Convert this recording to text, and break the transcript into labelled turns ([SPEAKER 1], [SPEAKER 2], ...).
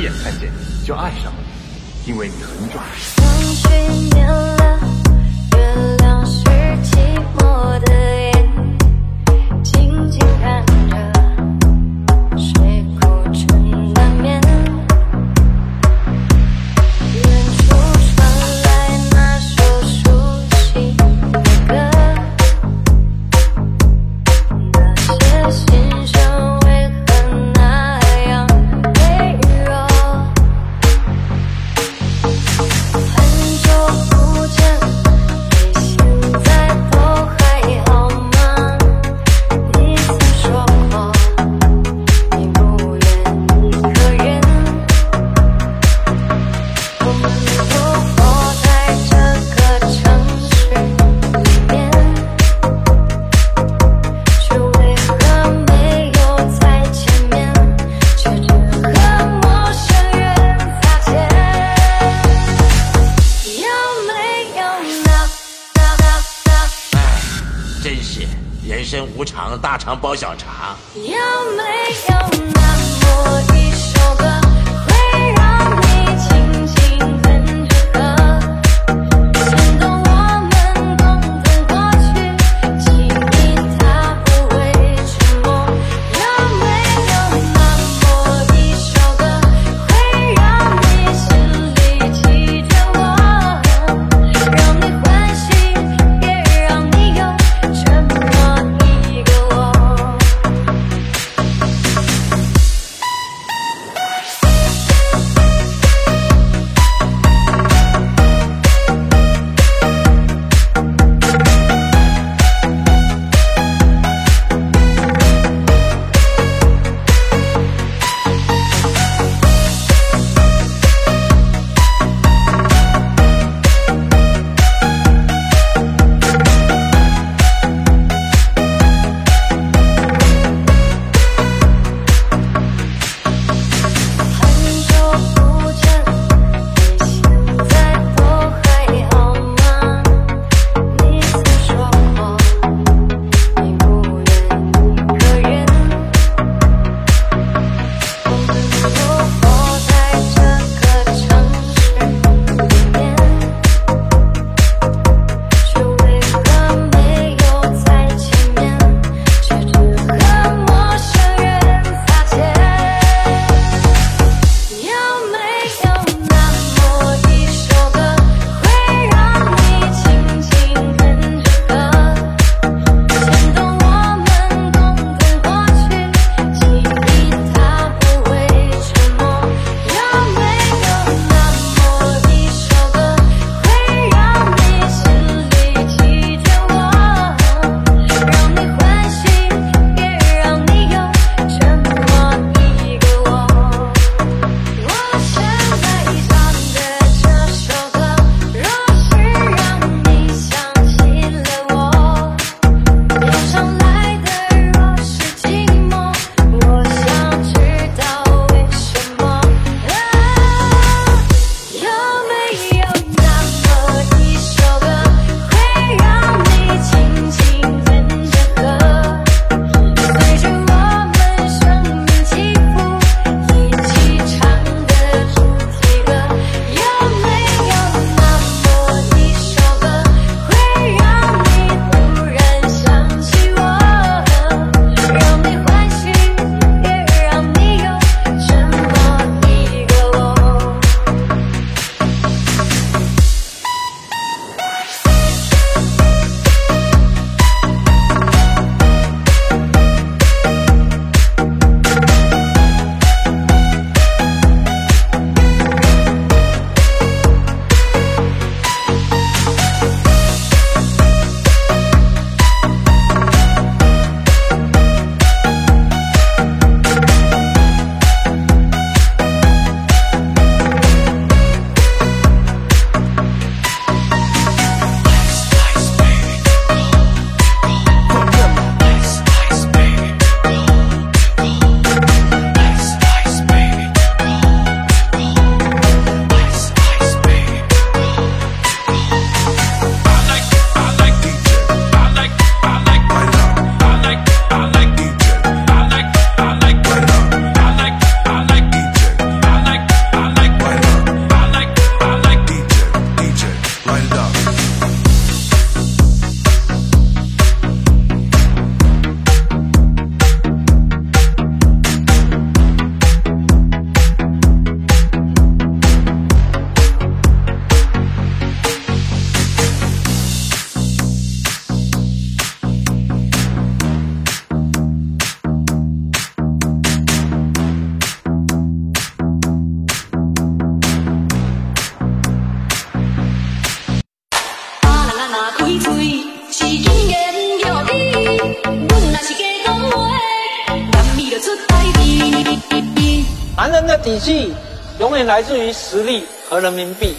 [SPEAKER 1] 一眼看见你就爱上了你因为你很拽
[SPEAKER 2] 风了月亮是寂寞的
[SPEAKER 3] 包小茶。
[SPEAKER 2] 有没有
[SPEAKER 4] 底气永远来自于实力和人民币。